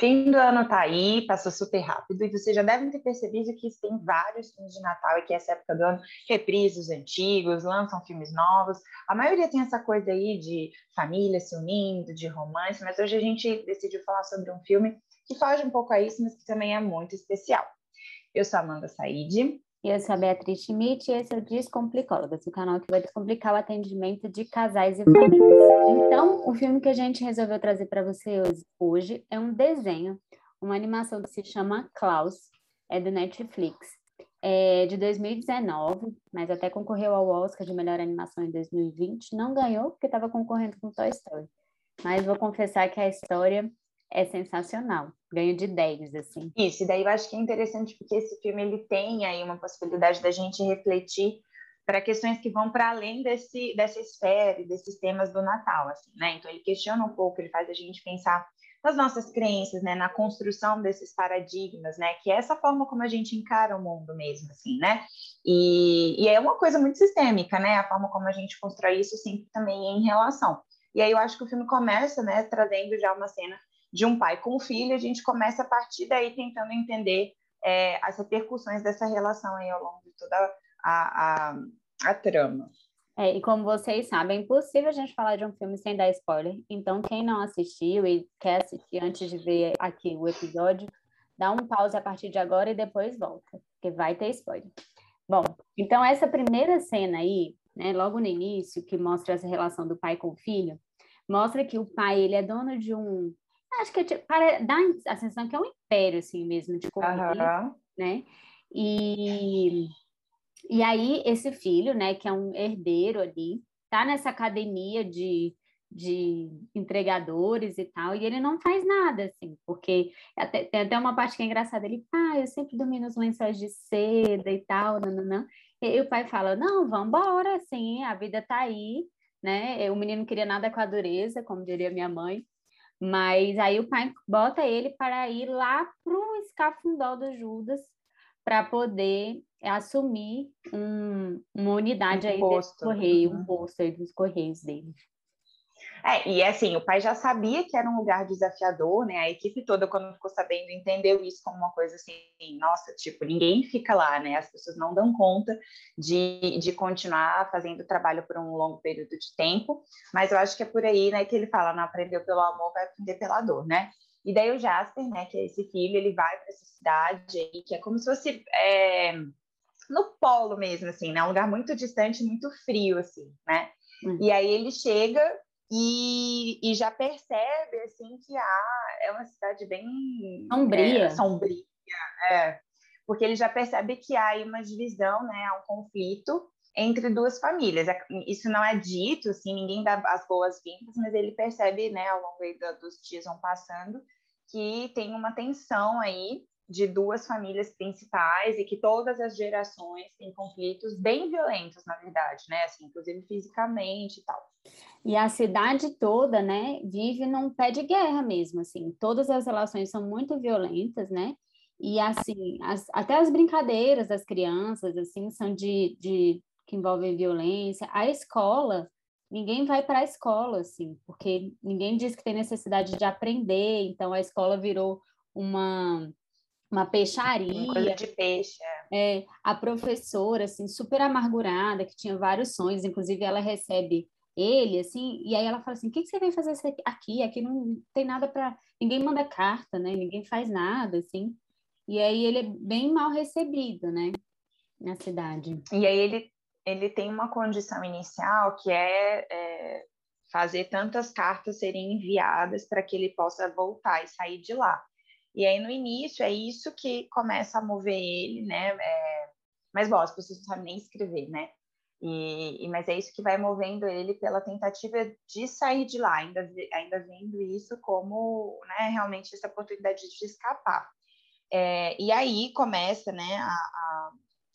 Fim do ano tá aí, passou super rápido, e vocês já devem ter percebido que tem vários filmes de Natal e que essa época do ano reprisam os antigos, lançam filmes novos. A maioria tem essa coisa aí de família se unindo, de romance, mas hoje a gente decidiu falar sobre um filme que foge um pouco a isso, mas que também é muito especial. Eu sou Amanda Said. Eu sou a Beatriz Schmidt e esse é o Descomplicólogas, o canal que vai descomplicar o atendimento de casais e famílias. Então, o filme que a gente resolveu trazer para você hoje é um desenho, uma animação que se chama Klaus, é do Netflix. É de 2019, mas até concorreu ao Oscar de melhor animação em 2020. Não ganhou, porque estava concorrendo com Toy Story. Mas vou confessar que a história é sensacional. Ganho de 10, assim. Isso, e daí eu acho que é interessante porque esse filme ele tem aí uma possibilidade da gente refletir para questões que vão para além desse, dessa esfera e desses temas do Natal, assim, né? Então ele questiona um pouco, ele faz a gente pensar nas nossas crenças, né, na construção desses paradigmas, né, que é essa forma como a gente encara o mundo mesmo, assim, né, e, e é uma coisa muito sistêmica, né, a forma como a gente constrói isso sempre também em relação. E aí eu acho que o filme começa, né, trazendo já uma cena de um pai com filho, a gente começa a partir daí tentando entender é, as repercussões dessa relação aí ao longo de toda a, a, a trama. É, e como vocês sabem, é impossível a gente falar de um filme sem dar spoiler. Então, quem não assistiu e quer assistir antes de ver aqui o episódio, dá um pause a partir de agora e depois volta, porque vai ter spoiler. Bom, então essa primeira cena aí, né, logo no início, que mostra essa relação do pai com o filho, mostra que o pai ele é dono de um acho que tipo, para, dá a sensação que é um império, assim mesmo, de uhum. né? E, e aí, esse filho, né, que é um herdeiro ali, tá nessa academia de, de entregadores e tal, e ele não faz nada, assim, porque até, tem até uma parte que é engraçada, ele, ah, eu sempre dormi nos lençóis de seda e tal, não, não, não. E o pai fala, não, vamos embora, assim, a vida tá aí, né? O menino não queria nada com a dureza, como diria minha mãe, mas aí o pai bota ele para ir lá para o escafundó do Judas para poder assumir um, uma unidade um aí posto. desse correio, uhum. um posto aí dos correios dele. É, e assim, o pai já sabia que era um lugar desafiador, né? A equipe toda, quando ficou sabendo, entendeu isso como uma coisa assim, nossa, tipo, ninguém fica lá, né? As pessoas não dão conta de, de continuar fazendo trabalho por um longo período de tempo, mas eu acho que é por aí, né, que ele fala, não aprendeu pelo amor, vai aprender pela dor, né? E daí o Jasper, né, que é esse filho, ele vai para essa cidade aí, que é como se fosse é, no polo mesmo, assim, né? Um lugar muito distante, muito frio, assim, né? Hum. E aí ele chega e, e já percebe assim que ah, é uma cidade bem sombria, é, sombria é, porque ele já percebe que há uma divisão, né, há um conflito entre duas famílias. É, isso não é dito, assim, ninguém dá as boas-vindas, mas ele percebe, né, ao longo dos dias vão passando, que tem uma tensão aí de duas famílias principais e que todas as gerações têm conflitos bem violentos, na verdade, né? Assim, inclusive fisicamente e tal. E a cidade toda, né, vive num pé de guerra mesmo, assim. Todas as relações são muito violentas, né? E assim, as, até as brincadeiras das crianças, assim, são de, de que envolvem violência. A escola, ninguém vai para a escola, assim, porque ninguém diz que tem necessidade de aprender. Então a escola virou uma uma peixaria. Uma coisa de peixe. É. é, a professora, assim, super amargurada, que tinha vários sonhos, inclusive ela recebe ele, assim, e aí ela fala assim, o que, que você vem fazer aqui? Aqui não tem nada para... Ninguém manda carta, né? Ninguém faz nada, assim. E aí ele é bem mal recebido, né? Na cidade. E aí ele, ele tem uma condição inicial que é, é fazer tantas cartas serem enviadas para que ele possa voltar e sair de lá. E aí, no início, é isso que começa a mover ele, né? É... Mas, bom, as pessoas não sabem nem escrever, né? E, e, mas é isso que vai movendo ele pela tentativa de sair de lá, ainda, ainda vendo isso como né, realmente essa oportunidade de escapar. É, e aí começa né, a, a,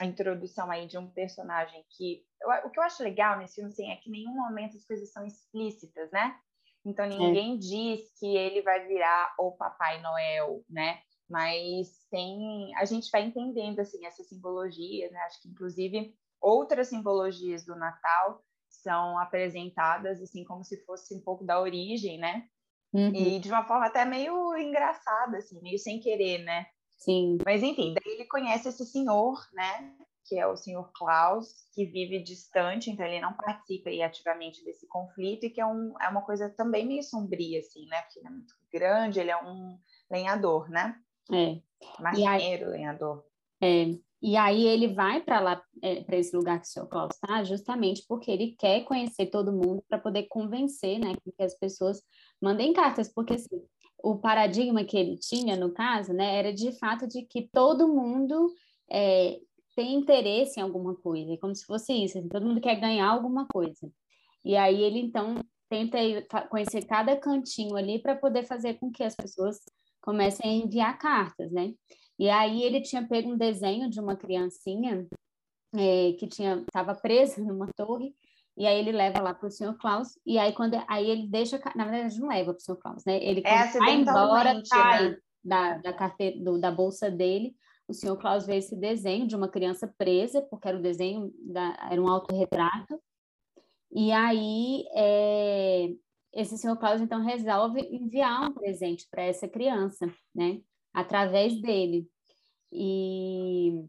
a, introdução aí de um personagem que eu, o que eu acho legal nesse filme assim, é que em nenhum momento as coisas são explícitas, né? Então ninguém é. diz que ele vai virar o Papai Noel, né? Mas tem, a gente vai entendendo assim essa simbologia, né? Acho que inclusive outras simbologias do Natal são apresentadas assim como se fosse um pouco da origem, né? Uhum. E de uma forma até meio engraçada, assim, meio sem querer, né? Sim. Mas enfim, daí ele conhece esse senhor, né? Que é o senhor Klaus, que vive distante, então ele não participa ativamente desse conflito, e que é, um, é uma coisa também meio sombria, assim, né? Porque ele é muito grande, ele é um lenhador, né? É. Marceneiro, aí, lenhador. É. E aí ele vai para lá, é, para esse lugar que o senhor Klaus está, justamente porque ele quer conhecer todo mundo para poder convencer, né, que as pessoas mandem cartas, porque assim, o paradigma que ele tinha, no caso, né, era de fato de que todo mundo é, tem interesse em alguma coisa, é como se fosse isso, assim, todo mundo quer ganhar alguma coisa. E aí ele, então, tenta conhecer cada cantinho ali para poder fazer com que as pessoas comecem a enviar cartas, né? E aí ele tinha pego um desenho de uma criancinha é, que tinha estava presa numa torre e aí ele leva lá para o senhor Klaus e aí quando aí ele deixa na verdade não leva para o senhor Klaus né ele é, vai embora sai né? da, da carteira do, da bolsa dele o senhor Klaus vê esse desenho de uma criança presa porque era o desenho da, era um autorretrato e aí é, esse senhor Klaus então resolve enviar um presente para essa criança né através dele. E,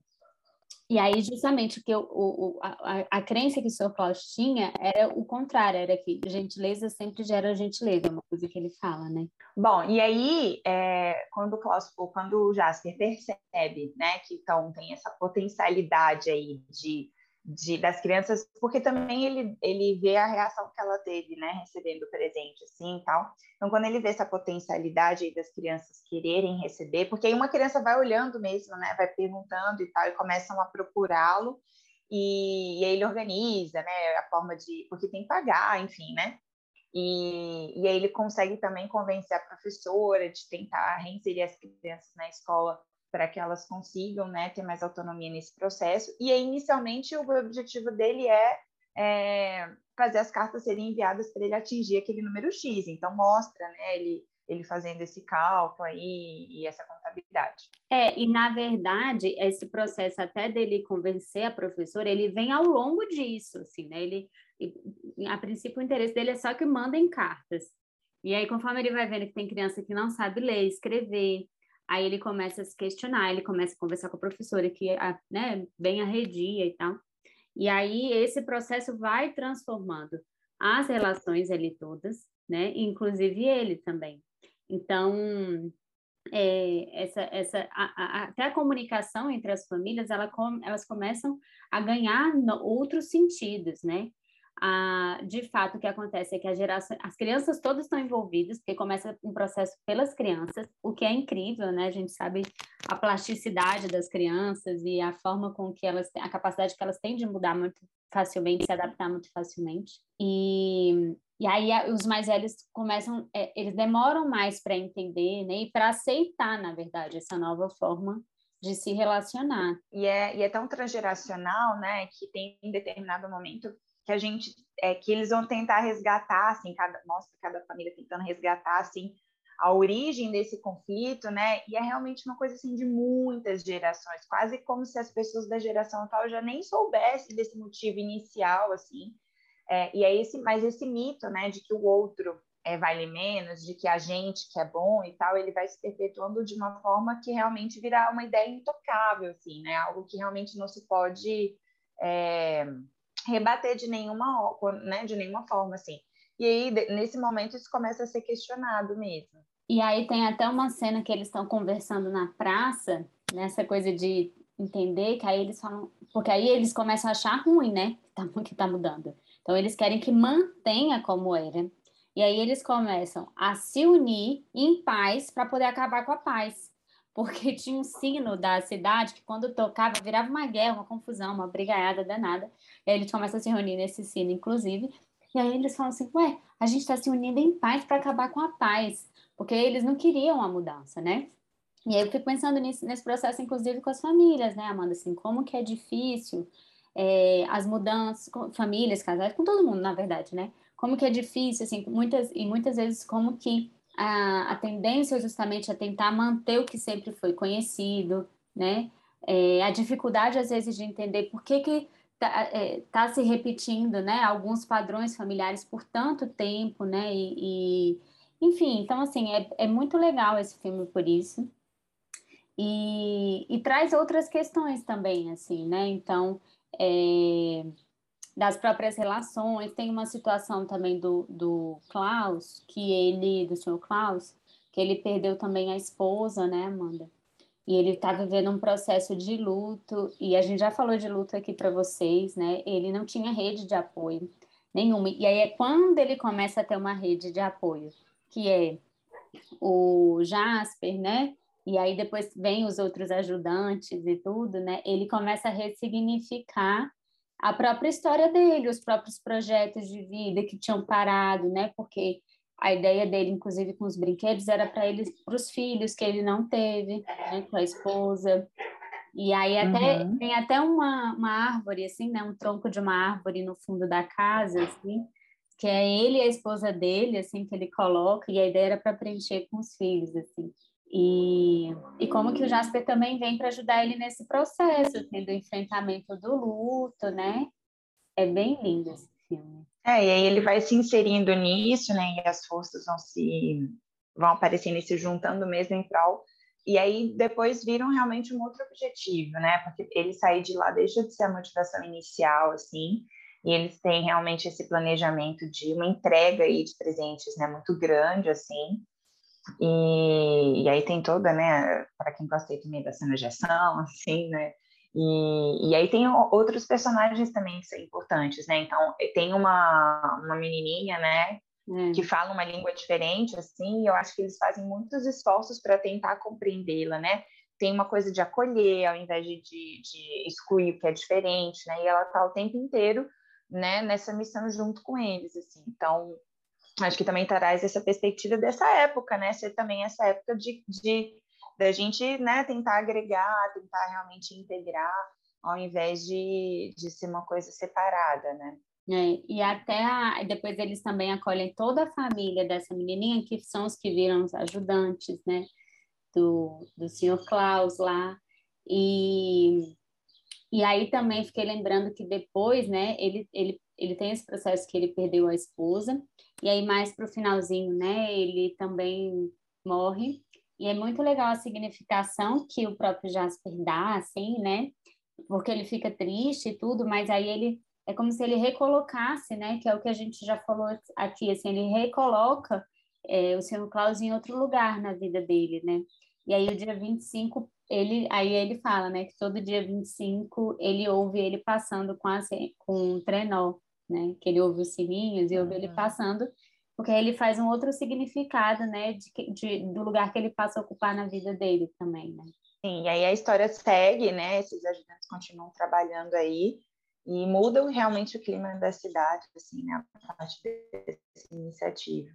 e aí, justamente, que o, o, a, a crença que o senhor Klaus tinha era o contrário, era que gentileza sempre gera gentileza, uma coisa que ele fala, né? Bom, e aí, é, quando o Klaus, quando o Jasper percebe, né, que então tem essa potencialidade aí de de, das crianças, porque também ele, ele vê a reação que ela teve, né, recebendo o presente, assim, e tal. Então, quando ele vê essa potencialidade das crianças quererem receber, porque aí uma criança vai olhando mesmo, né, vai perguntando e tal, e começam a procurá-lo, e, e, aí ele organiza, né, a forma de, porque tem que pagar, enfim, né, e, e aí ele consegue também convencer a professora de tentar reinserir as crianças na escola para que elas consigam né, ter mais autonomia nesse processo. E aí, inicialmente, o objetivo dele é, é fazer as cartas serem enviadas para ele atingir aquele número X. Então, mostra né, ele, ele fazendo esse cálculo aí e essa contabilidade. É, e na verdade, esse processo até dele convencer a professora, ele vem ao longo disso, assim, né? Ele, a princípio, o interesse dele é só que mandem cartas. E aí, conforme ele vai vendo que tem criança que não sabe ler, escrever, Aí ele começa a se questionar, ele começa a conversar com a professora, que é né, bem arredia e tal. E aí esse processo vai transformando as relações ali todas, né? Inclusive ele também. Então, é, essa, essa, a, a, até a comunicação entre as famílias, ela com, elas começam a ganhar no, outros sentidos, né? Ah, de fato, o que acontece é que geração, as crianças todas estão envolvidas, porque começa um processo pelas crianças, o que é incrível, né? A gente sabe a plasticidade das crianças e a forma com que elas têm, a capacidade que elas têm de mudar muito facilmente, se adaptar muito facilmente. E, e aí os mais velhos começam, é, eles demoram mais para entender, né? E para aceitar, na verdade, essa nova forma de se relacionar. E é, e é tão transgeracional, né, que tem em determinado momento que a gente é, que eles vão tentar resgatar assim cada mostra cada família tentando resgatar assim a origem desse conflito, né? E é realmente uma coisa assim de muitas gerações, quase como se as pessoas da geração tal já nem soubessem desse motivo inicial, assim. É, e é esse, mas esse mito, né, de que o outro é, vale menos, de que a gente que é bom e tal, ele vai se perpetuando de uma forma que realmente virá uma ideia intocável, assim, né? Algo que realmente não se pode é, rebater de nenhuma, né, de nenhuma forma, assim. E aí, nesse momento, isso começa a ser questionado mesmo. E aí tem até uma cena que eles estão conversando na praça, nessa coisa de entender que aí eles falam... Porque aí eles começam a achar ruim, né? Que tá, tá mudando. Então, eles querem que mantenha como era. E aí eles começam a se unir em paz para poder acabar com a paz porque tinha um sino da cidade que quando tocava virava uma guerra, uma confusão, uma brigaiada danada. E aí eles começam a se reunir nesse sino, inclusive. E aí eles falam assim, ué, a gente está se unindo em paz para acabar com a paz, porque eles não queriam a mudança, né? E aí eu fico pensando nisso, nesse processo, inclusive com as famílias, né, Amanda? Assim, como que é difícil é, as mudanças, com famílias, casais, com todo mundo, na verdade, né? Como que é difícil, assim, muitas, e muitas vezes como que a, a tendência é justamente a tentar manter o que sempre foi conhecido, né? É, a dificuldade, às vezes, de entender por que que está é, tá se repetindo, né? Alguns padrões familiares por tanto tempo, né? E, e, Enfim, então, assim, é, é muito legal esse filme por isso. E, e traz outras questões também, assim, né? Então, é, das próprias relações. Tem uma situação também do, do Klaus, que ele, do senhor Klaus, que ele perdeu também a esposa, né, Amanda? E ele está vivendo um processo de luto, e a gente já falou de luto aqui para vocês, né? Ele não tinha rede de apoio nenhuma. E aí é quando ele começa a ter uma rede de apoio, que é o Jasper, né? E aí depois vem os outros ajudantes e tudo, né? Ele começa a ressignificar a própria história dele, os próprios projetos de vida que tinham parado, né? Porque a ideia dele, inclusive com os brinquedos, era para eles, para os filhos que ele não teve, né? Com a esposa. E aí até uhum. tem até uma, uma árvore assim, né? Um tronco de uma árvore no fundo da casa, assim, que é ele e a esposa dele, assim, que ele coloca. E a ideia era para preencher com os filhos, assim. E, e como que o Jasper também vem para ajudar ele nesse processo, assim, do enfrentamento do luto, né? É bem lindo esse filme. É, e aí ele vai se inserindo nisso, né? E as forças vão se vão aparecendo e se juntando mesmo em prol. E aí depois viram realmente um outro objetivo, né? Porque ele sair de lá deixa de ser a motivação inicial, assim, e eles têm realmente esse planejamento de uma entrega aí de presentes, né? Muito grande, assim. E, e aí tem toda, né? Para quem gosta também da cena de ação, assim, né? E, e aí tem outros personagens também que são importantes, né? Então, tem uma, uma menininha, né? Hum. Que fala uma língua diferente, assim, e eu acho que eles fazem muitos esforços para tentar compreendê-la, né? Tem uma coisa de acolher, ao invés de, de, de excluir o que é diferente, né? E ela tá o tempo inteiro, né, nessa missão junto com eles, assim. Então, acho que também traz essa perspectiva dessa época, né? Ser também essa época de, de da gente né, tentar agregar, tentar realmente integrar, ao invés de, de ser uma coisa separada, né? É, e até a, depois eles também acolhem toda a família dessa menininha, que são os que viram os ajudantes, né? Do, do senhor Klaus lá. E, e aí também fiquei lembrando que depois, né? Ele, ele, ele tem esse processo que ele perdeu a esposa. E aí mais para o finalzinho, né? Ele também morre. E é muito legal a significação que o próprio Jasper dá, assim, né? Porque ele fica triste e tudo, mas aí ele é como se ele recolocasse, né? Que é o que a gente já falou aqui, assim, ele recoloca é, o Senhor Klaus em outro lugar na vida dele, né? E aí o dia 25, ele, aí ele fala, né? Que todo dia 25 ele ouve ele passando com, a, com um trenó, né? Que ele ouve os sininhos e ouve uhum. ele passando porque ele faz um outro significado, né, de, de, do lugar que ele passa a ocupar na vida dele também, né? Sim, e aí a história segue, né, esses ajudantes continuam trabalhando aí e mudam realmente o clima da cidade, assim, né, a partir dessa iniciativa.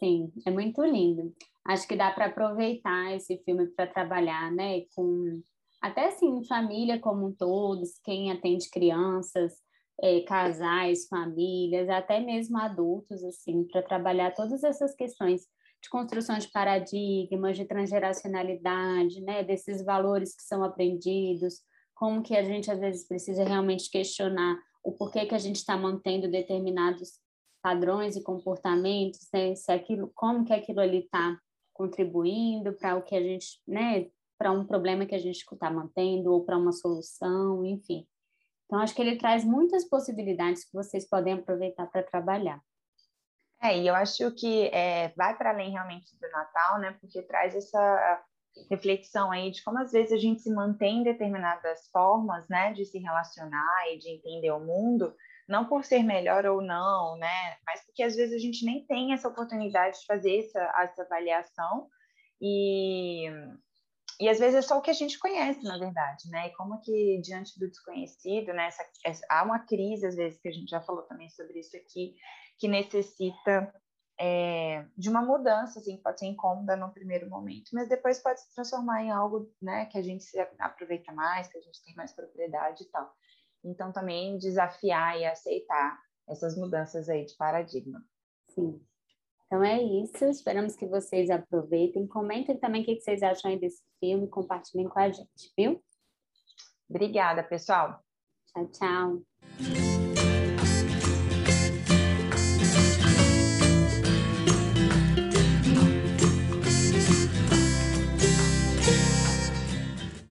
Sim, é muito lindo. Acho que dá para aproveitar esse filme para trabalhar, né, com até assim família como um todo, quem atende crianças, é, casais, famílias, até mesmo adultos, assim, para trabalhar todas essas questões de construção de paradigmas, de transgeracionalidade, né, desses valores que são aprendidos, como que a gente às vezes precisa realmente questionar o porquê que a gente está mantendo determinados padrões e comportamentos, né, se aquilo, como que aquilo ali está contribuindo para o que a gente, né, para um problema que a gente está mantendo ou para uma solução, enfim. Então, acho que ele traz muitas possibilidades que vocês podem aproveitar para trabalhar. É, e eu acho que é, vai para além realmente do Natal, né? Porque traz essa reflexão aí de como às vezes a gente se mantém em determinadas formas, né? De se relacionar e de entender o mundo, não por ser melhor ou não, né? Mas porque às vezes a gente nem tem essa oportunidade de fazer essa, essa avaliação e e às vezes é só o que a gente conhece, na verdade, né? E como que diante do desconhecido, né? Essa, essa, há uma crise, às vezes, que a gente já falou também sobre isso aqui, que necessita é, de uma mudança, assim, que pode ser incômoda no primeiro momento, mas depois pode se transformar em algo, né? Que a gente se aproveita mais, que a gente tem mais propriedade e tal. Então, também desafiar e aceitar essas mudanças aí de paradigma. Sim. Então é isso, esperamos que vocês aproveitem. Comentem também o que vocês acham desse filme, compartilhem com a gente, viu? Obrigada, pessoal. Tchau, tchau.